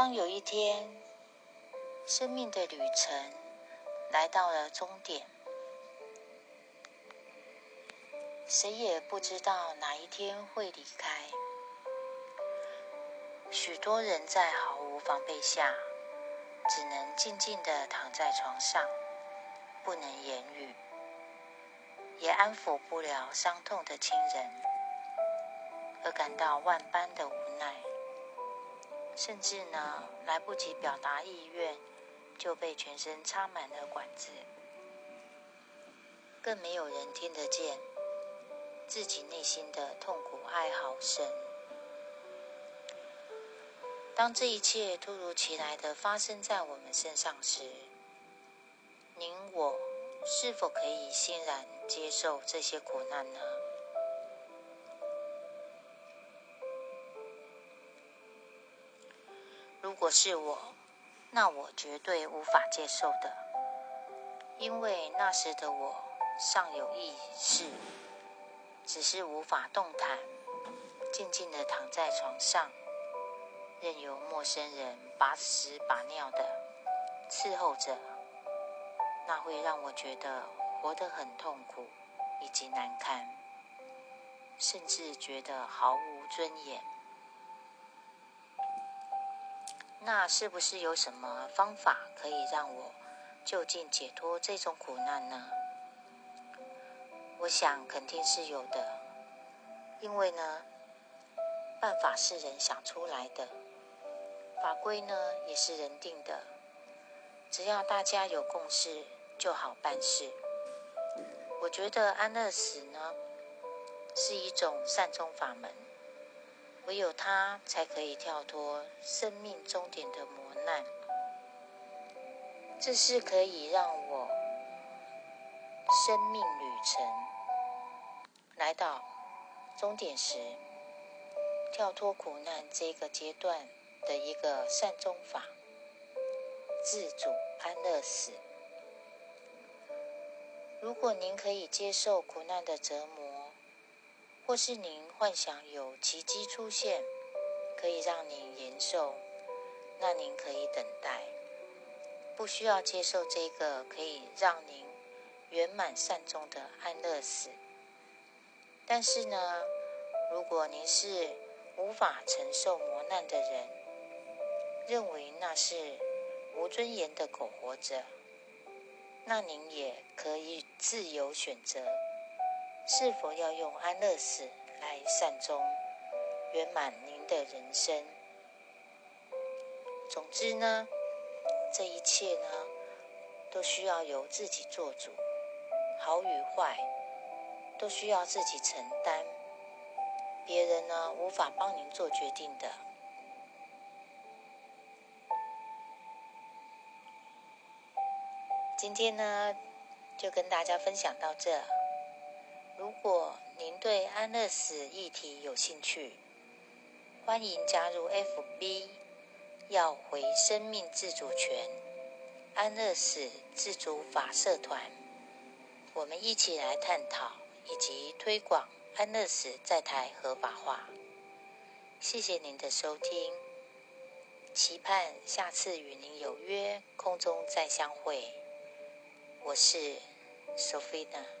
当有一天，生命的旅程来到了终点，谁也不知道哪一天会离开。许多人在毫无防备下，只能静静的躺在床上，不能言语，也安抚不了伤痛的亲人，而感到万般的无奈。甚至呢，来不及表达意愿，就被全身插满了管子，更没有人听得见自己内心的痛苦哀嚎声。当这一切突如其来的发生在我们身上时，您我是否可以欣然接受这些苦难呢？如果是我，那我绝对无法接受的，因为那时的我尚有意识，只是无法动弹，静静的躺在床上，任由陌生人把屎把尿的伺候着，那会让我觉得活得很痛苦以及难堪，甚至觉得毫无尊严。那是不是有什么方法可以让我就近解脱这种苦难呢？我想肯定是有的，因为呢，办法是人想出来的，法规呢也是人定的，只要大家有共识就好办事。我觉得安乐死呢是一种善终法门。唯有他才可以跳脱生命终点的磨难，这是可以让我生命旅程来到终点时跳脱苦难这个阶段的一个善终法，自主安乐死。如果您可以接受苦难的折磨，或是您幻想有奇迹出现，可以让您延寿，那您可以等待，不需要接受这个可以让您圆满善终的安乐死。但是呢，如果您是无法承受磨难的人，认为那是无尊严的苟活着，那您也可以自由选择。是否要用安乐死来善终、圆满您的人生？总之呢，这一切呢，都需要由自己做主，好与坏都需要自己承担，别人呢无法帮您做决定的。今天呢，就跟大家分享到这。如果您对安乐死议题有兴趣，欢迎加入 FB 要回生命自主权安乐死自主法社团，我们一起来探讨以及推广安乐死在台合法化。谢谢您的收听，期盼下次与您有约，空中再相会。我是 Sophia。